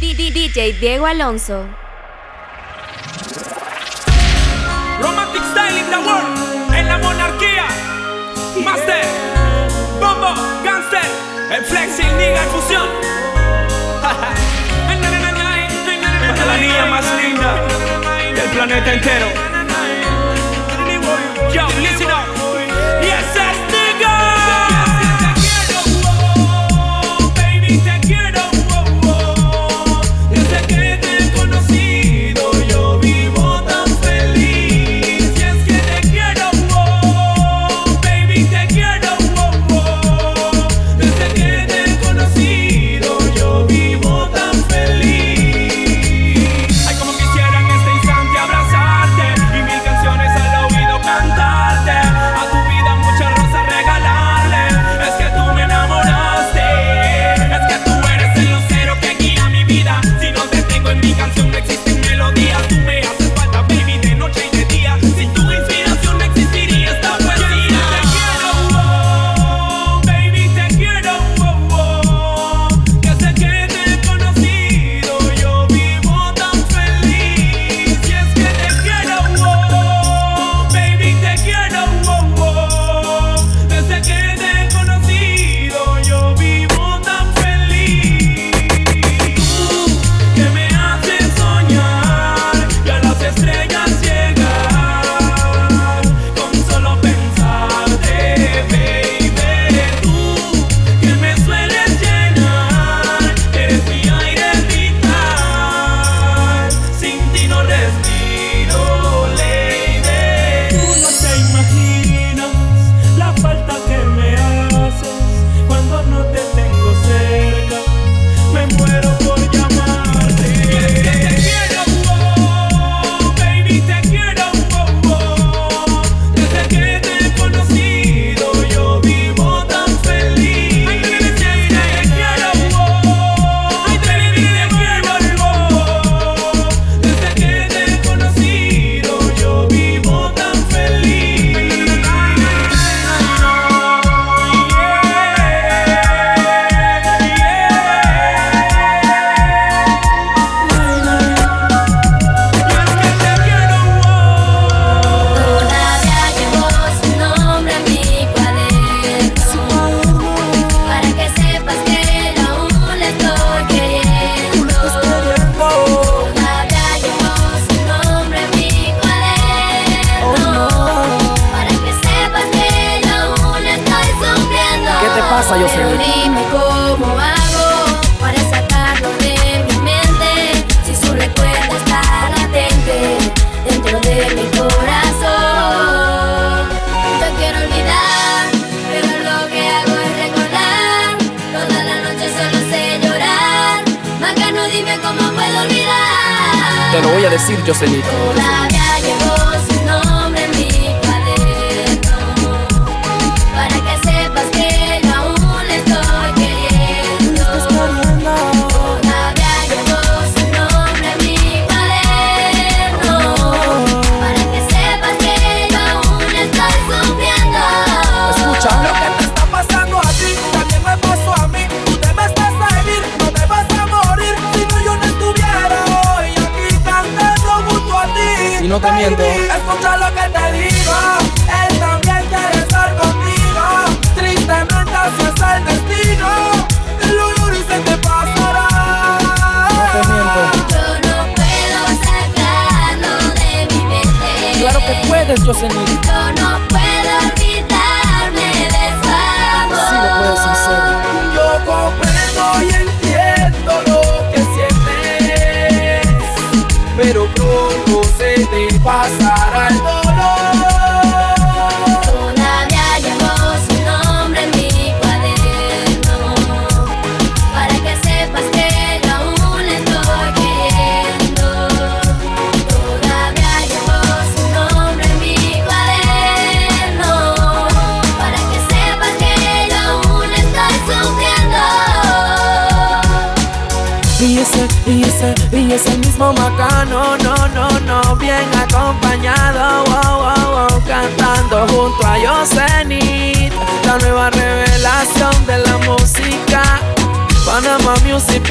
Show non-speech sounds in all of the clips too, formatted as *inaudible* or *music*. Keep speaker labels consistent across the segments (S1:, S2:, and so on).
S1: DJ Diego Alonso.
S2: Romantic style in the world, en la monarquía. Master, Bombo, Gangster, el flexing, nigga, en fusión. *laughs* la niña más linda del planeta entero. Yo, Sayo Pero dime cómo hago para sacarlo
S3: de mi mente si su
S2: recuerdo está latente dentro de
S3: mi corazón. Yo quiero olvidar, pero lo que hago es
S2: recordar. Toda la
S4: noche solo sé llorar. Macano, dime
S5: cómo puedo olvidar. Te lo voy a decir, yo Jocelyn. no te miento. Escucha lo que
S4: te digo, él también quiere estar contigo. Tristemente así es el destino. El y se te pasará. No te miento. Yo
S5: no puedo sacarlo de mi mente. Claro que puedes, Jocelyn. Listen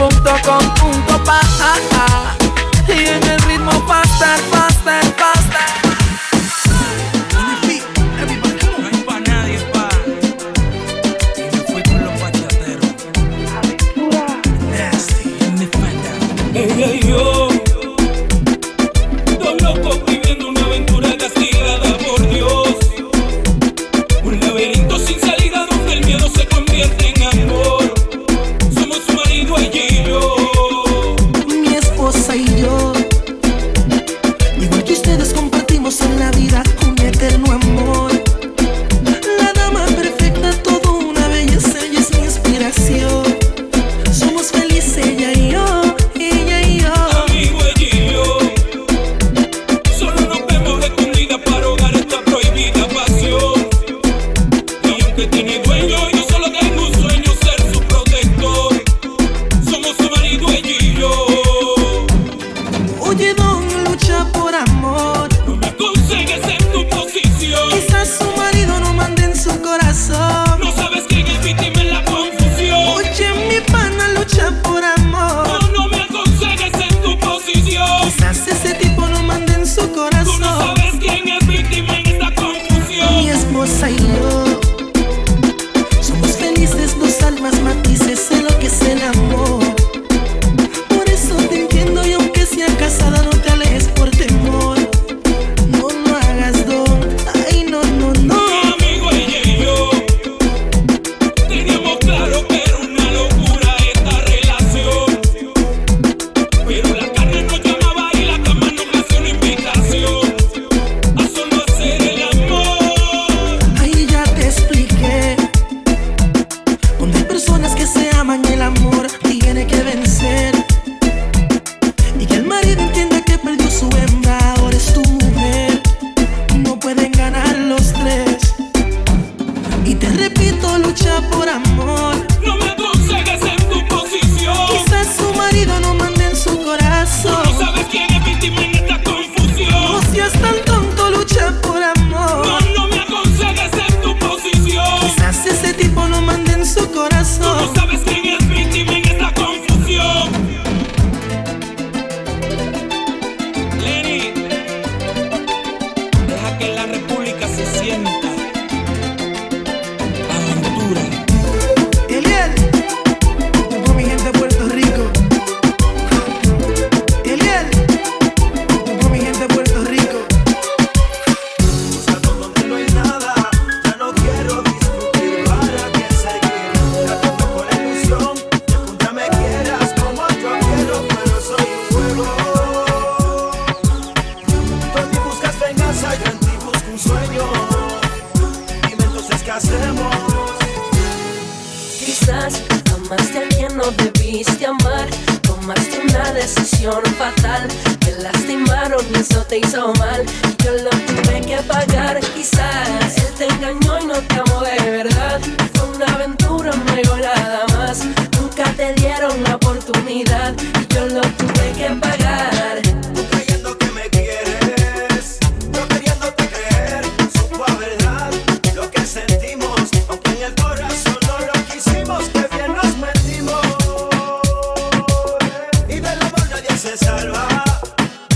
S5: salva,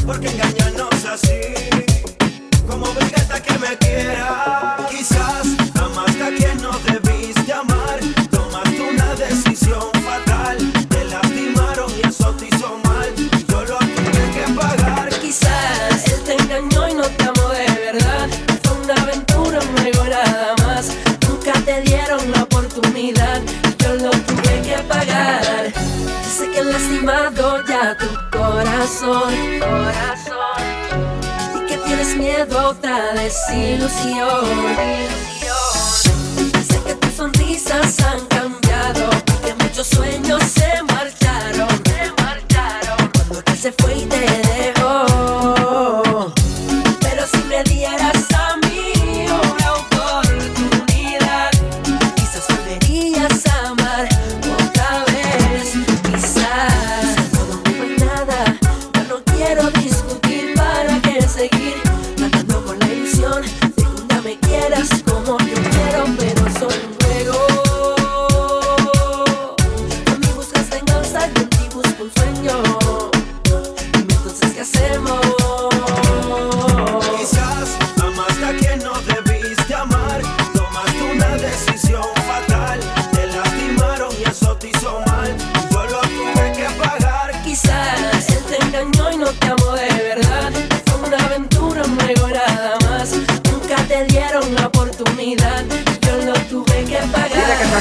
S5: porque engañarnos así, otra desilusión.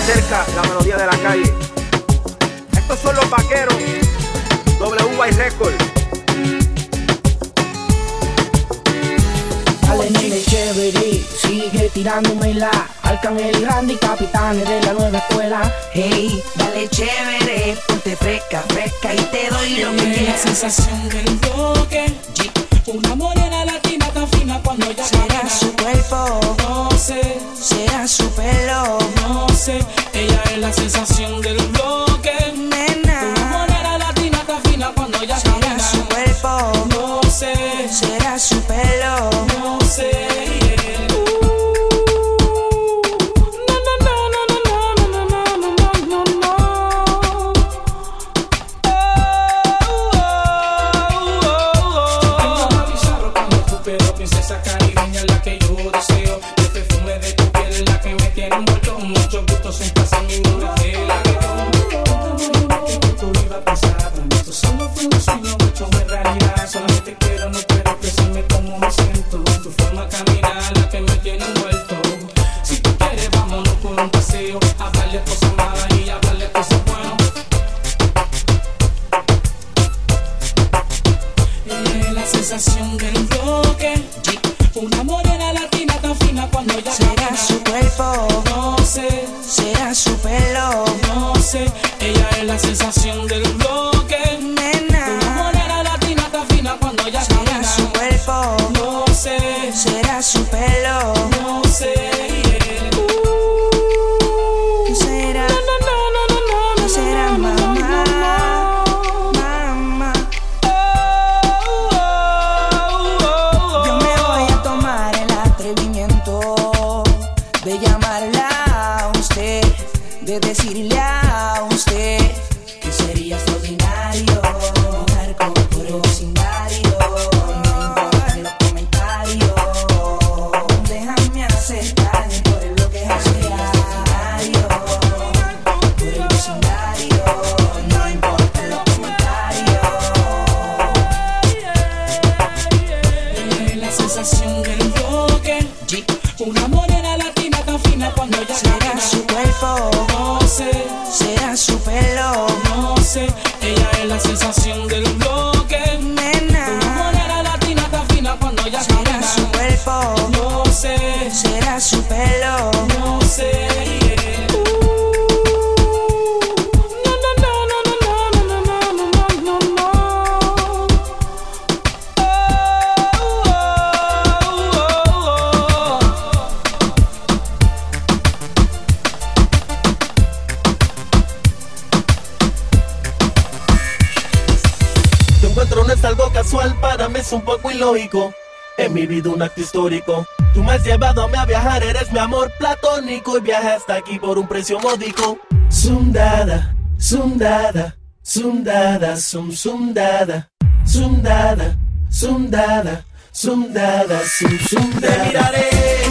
S6: acerca la melodía de la calle. Estos son los vaqueros. WY Record.
S7: Dale, nene, chévere, sigue tirándome la Arcángel Randy, capitanes de la nueva escuela.
S8: Hey, dale chévere, ponte fresca, fresca y te doy lo que quieras.
S9: La sensación del toque, una morena latina tan fina cuando ya
S8: Será
S9: camina.
S8: su cuerpo,
S9: no sé,
S8: será su pelo.
S10: ilógico. En mi vida un acto histórico. Tú me has llevado a viajar, eres mi amor platónico y viaja hasta aquí por un precio módico. Sundada, sundada, sundada, sum sundada, sundada, sundada, sundada, sum sundada. Te miraré.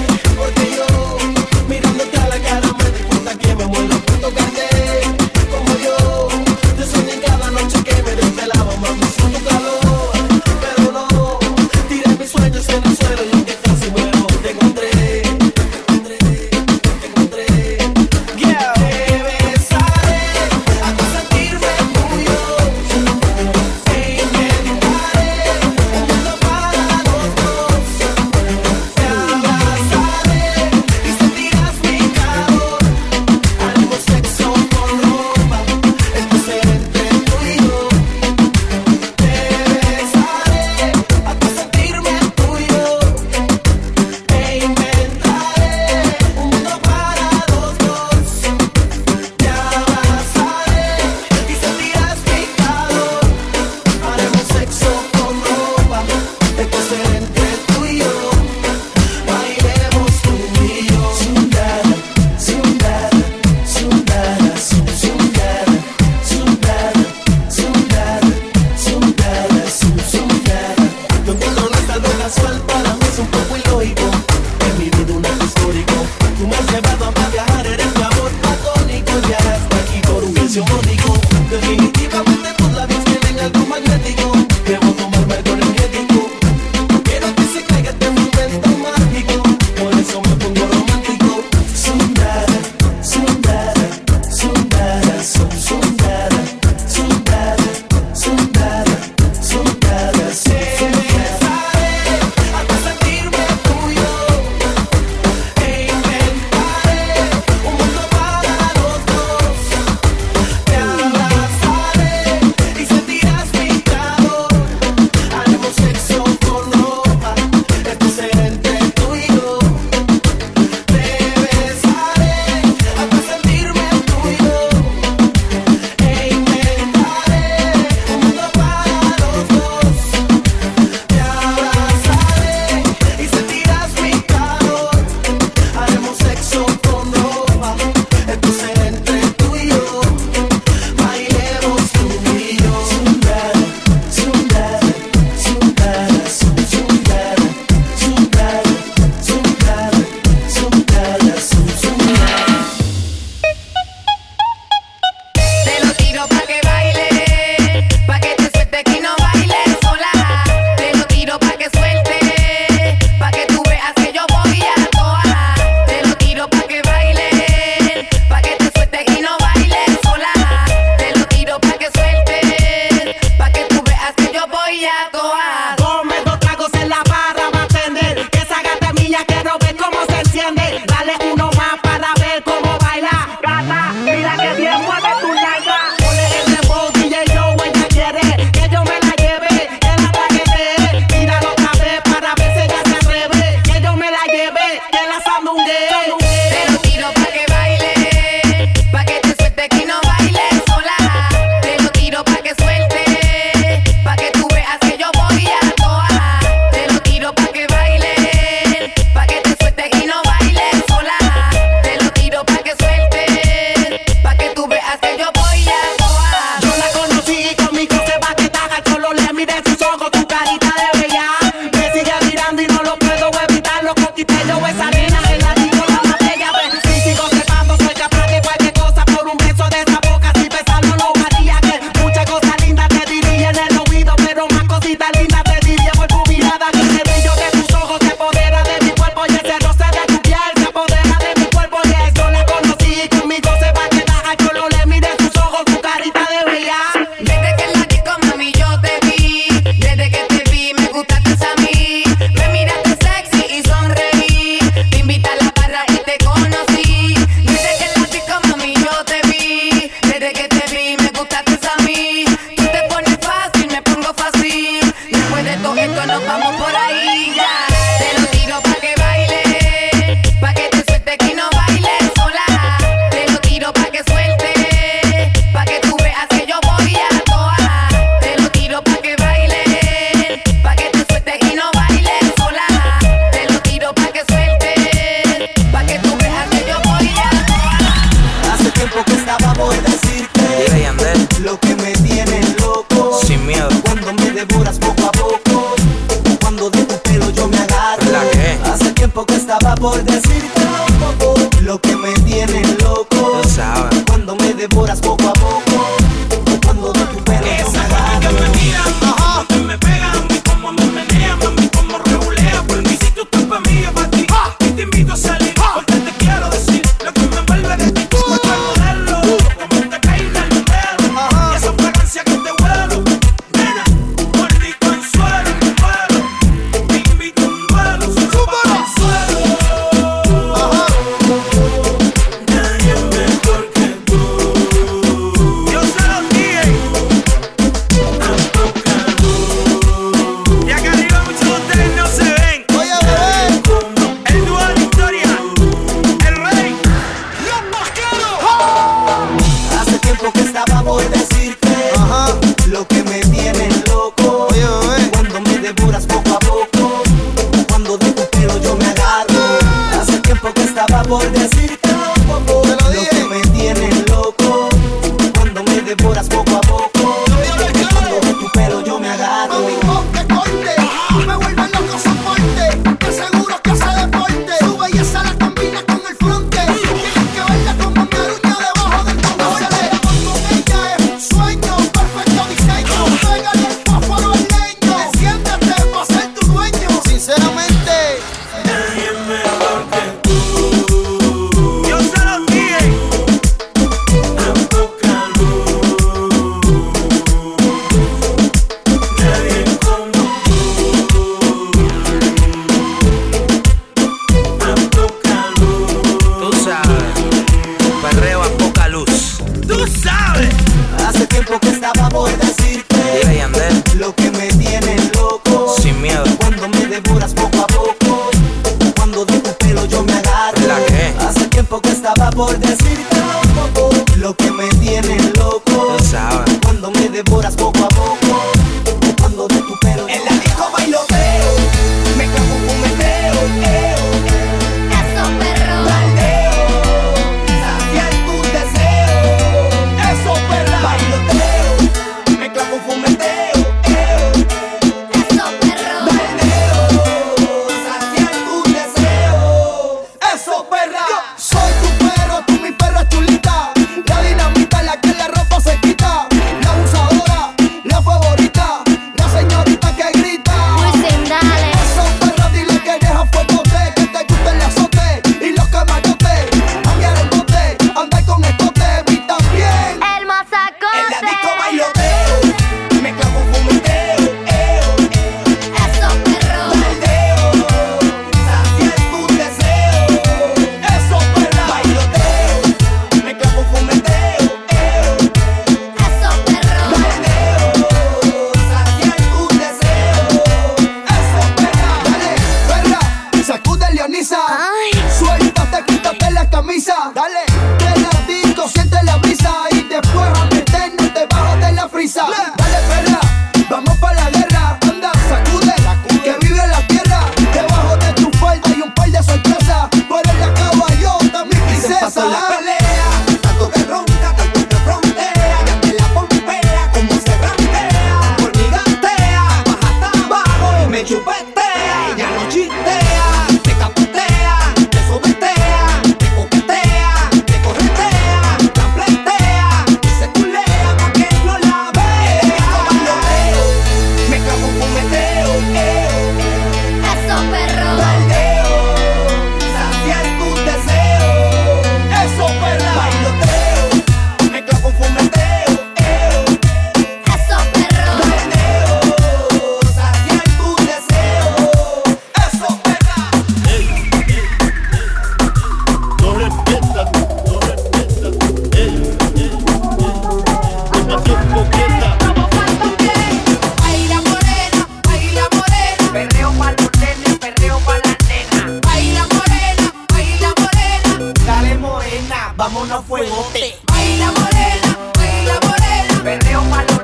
S11: vámonos fuegote.
S12: Baila morena, baila morena,
S11: perreo
S10: palo.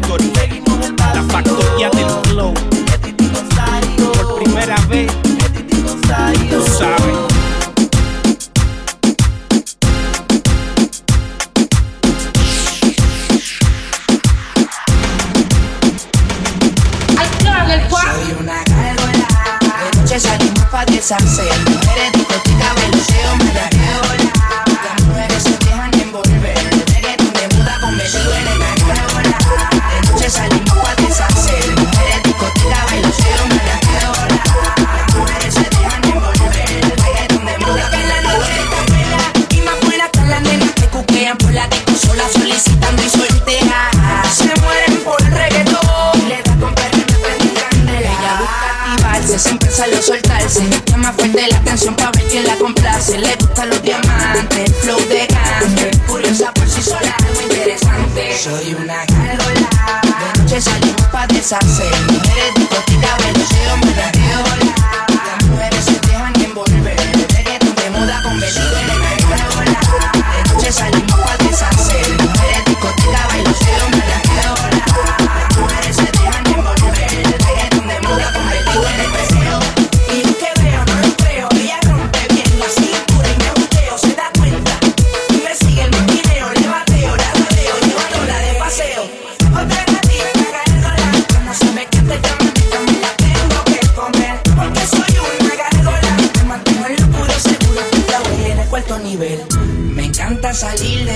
S10: black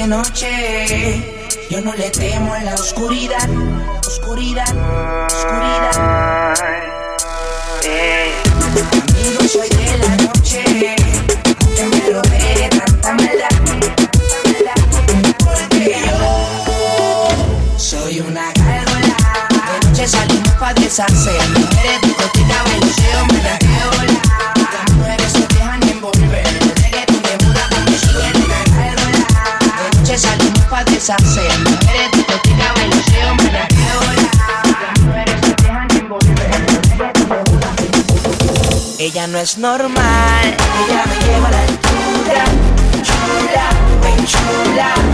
S10: noche.
S11: Yo no
S9: le temo a la oscuridad, oscuridad, oscuridad. Soy de la noche. Que me rodee tanta tanta maldad. Porque yo soy una gárgola. De noche salimos pa' deshacer. Mujeres, discoteca, balanceo, me la sacean. Mujeres, discoteca, bailoteo, me la rasqueo la. Las mujeres se dejan envolver. Ella no es normal, ella me lleva la altura. Chula, ven chula.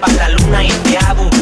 S9: pa' la
S13: luna y
S14: te hago un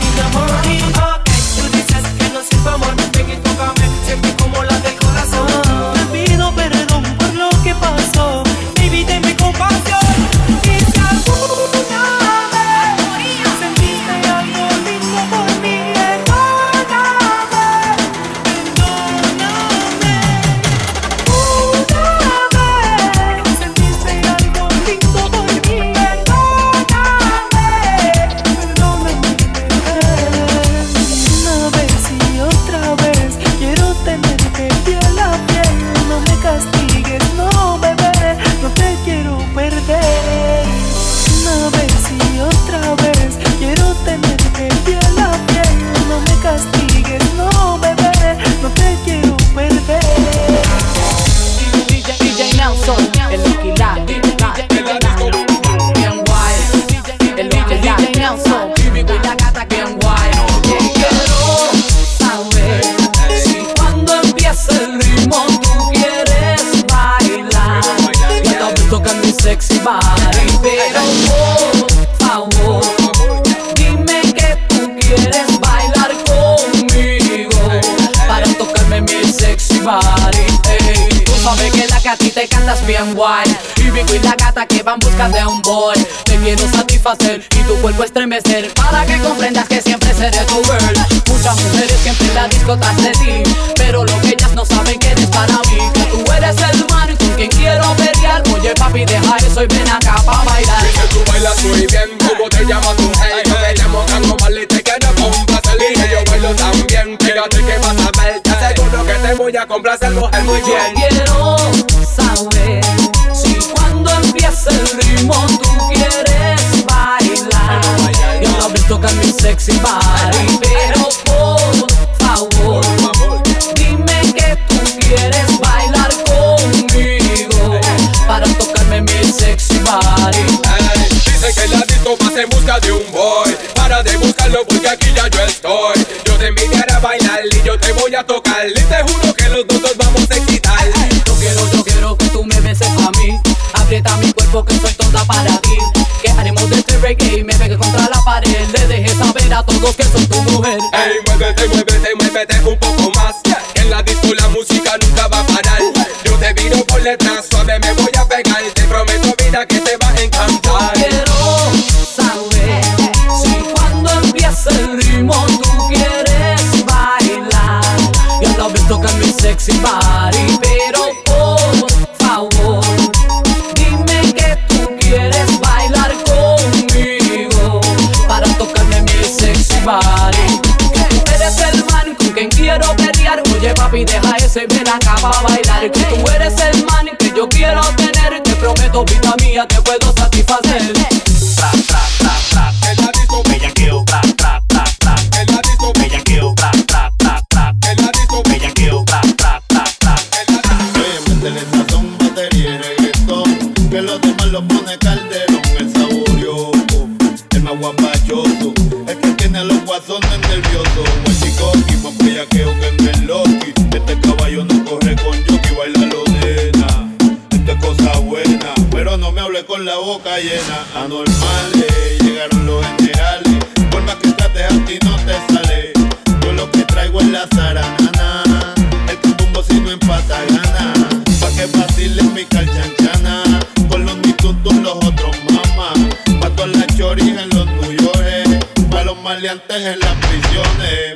S14: noche también y te morning. Y que
S15: van busca de un boy. Te quiero satisfacer y tu cuerpo estremecer. Para que comprendas que siempre seré tu girl. Muchas mujeres siempre en la discotas de ti Pero lo que ellas no saben que eres para mí. Que tú eres el man con quien quiero pelear. Oye papi deja eso y ven acá pa' bailar.
S2: Dice tú bailas muy bien, ¿cómo te llamas tú? Hey, yo me llamo Cango Mal y te quiero complacer Y yo bailo también, fíjate que vas a ver Te aseguro que te voy a complacer mujer muy bien.
S15: Quiero sexy body, pero por favor, dime que tú quieres bailar conmigo para tocarme mi sexy body.
S2: Dice que la disco vas en busca de un boy Para de buscarlo porque aquí ya yo estoy Yo te invitaré a bailar y yo te voy a tocar Y te juro que los dos nos vamos a excitar
S15: Yo quiero, yo quiero que tú me beses a mí. Aprieta mi cuerpo que soy toda para ti. Que haremos de este reggae y me pegue contra la pared. A todos que soy tu mujer.
S2: Ey, muévete, muévete, muévete un poco más. Que en la disco la música nunca va a parar. Yo te viro por detrás, suave me voy a pegar. Te prometo vida que te va a encantar.
S15: Quiero saber si cuando empieza el ritmo tú quieres bailar. Yo lo veo tocar mi sexy body, mía, te puedo satisfacer.
S2: Tra, tra, tra, tra. En la disco bellaqueo, tra, tra, tra, tra. En la disco bellaqueo, tra, tra, tra, tra. En la disco bellaqueo, tra, tra, tra, tra.
S16: Oye, métele sazón, batería y reggaetón Que los demás lo pone calderón El saborioso, el más guapachoso El que tiene los guasones con la boca llena Anormales, llegaron los generales. Por más que trates a ti no te sale. Yo lo que traigo es la zaranana El que tumbo si no empata gana. Pa' que vacilen mi calchanchana Con los mitutos los otros mamás Pa' todas las choris en los York Pa' los maleantes en las prisiones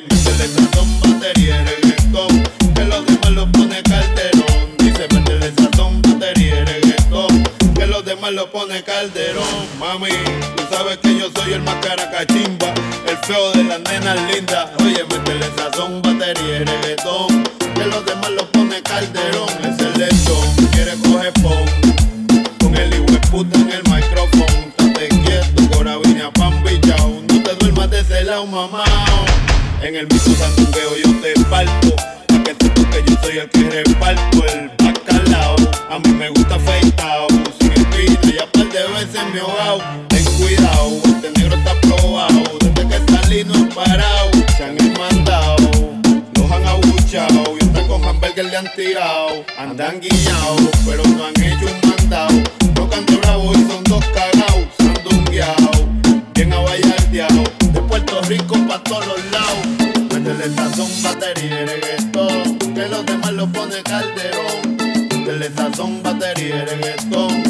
S16: más lo pone Calderón, mami. Tú sabes que yo soy el más caracachimba, el feo de las nenas lindas. Oye, métele sazón, batería y reggaetón. Que los demás lo pone Calderón, es el lechón. Quiere coger pon, con el hijo puta en el micrófono. Estate quieto, que vine a pan bichao. No te duermas de ese lado, mamá. En el mismo santuqueo yo te parto. Que tú que yo soy el que reparto el bacalao. A mí me gusta afeitado he ahogado. Ten cuidado, este negro está probado. Desde que salí no he parado. Se han mandado, los han abuchado. Y hasta con hamburger le han tirado. Andan guiñados, pero no han hecho un mandado. Tocan de bravo y son dos cagados. Sandungueados, bien abayardeados. De Puerto Rico pa' todos los lados. Métele sazón, batería y reggaetón. Que los demás lo pone calderón. Métele sazón, batería y reggaetón.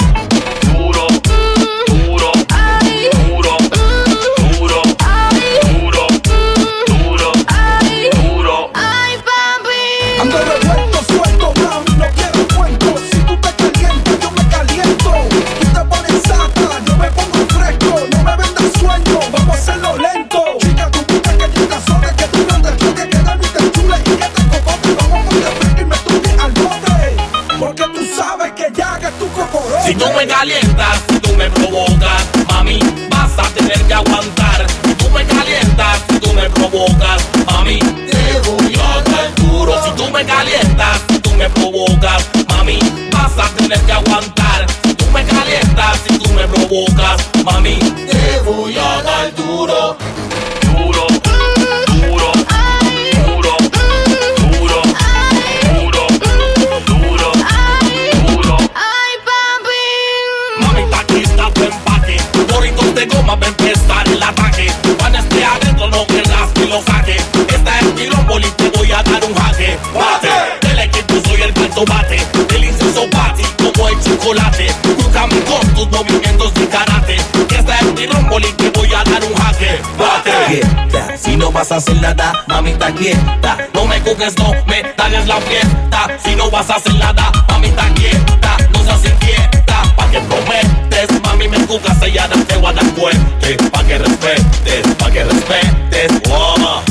S13: Vas a hacer nada, mamita quieta. No seas inquieta, pa' que prometes. Mami, me cucas sellada, te voy a dar fuerte. Pa' que respetes, pa' que respetes. Oh,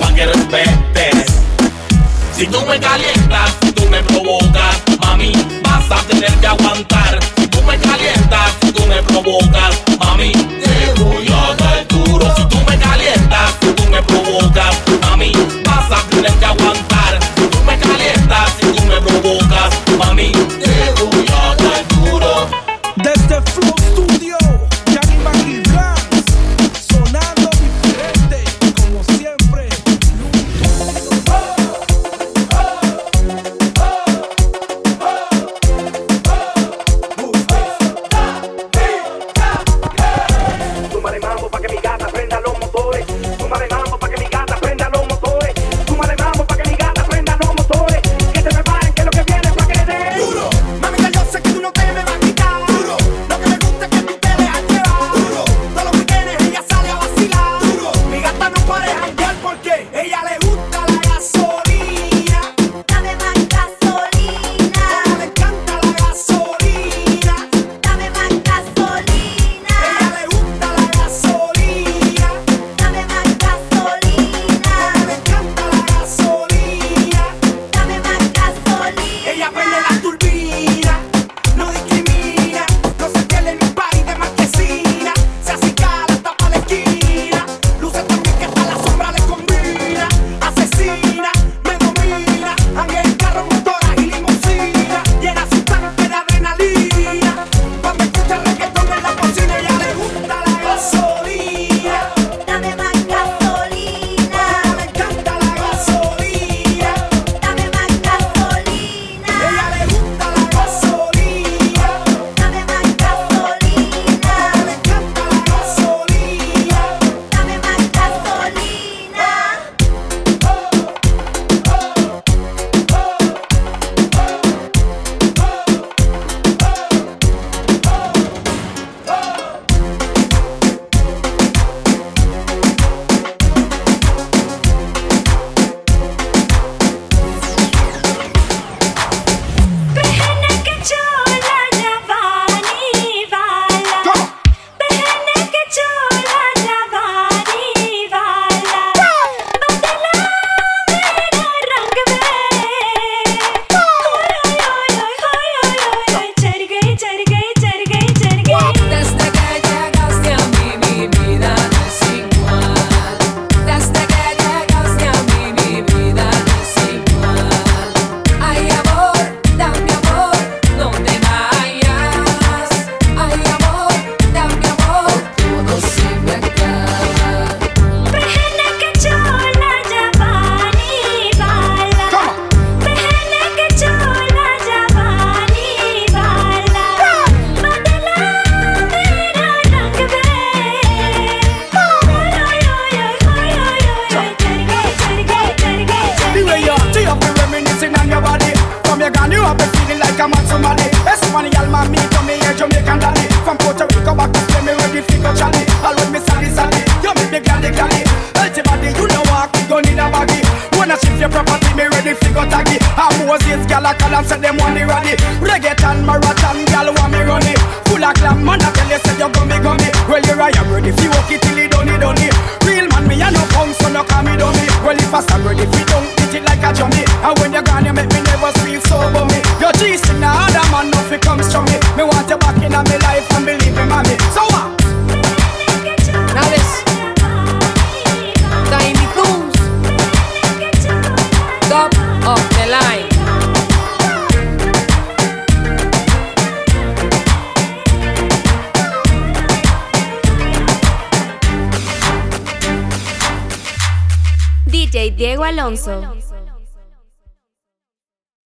S13: pa' que respetes. Si tú me calientas, si tú me provocas, mami, vas a tener que aguantar. Si tú me calientas, si tú me provocas, provocas,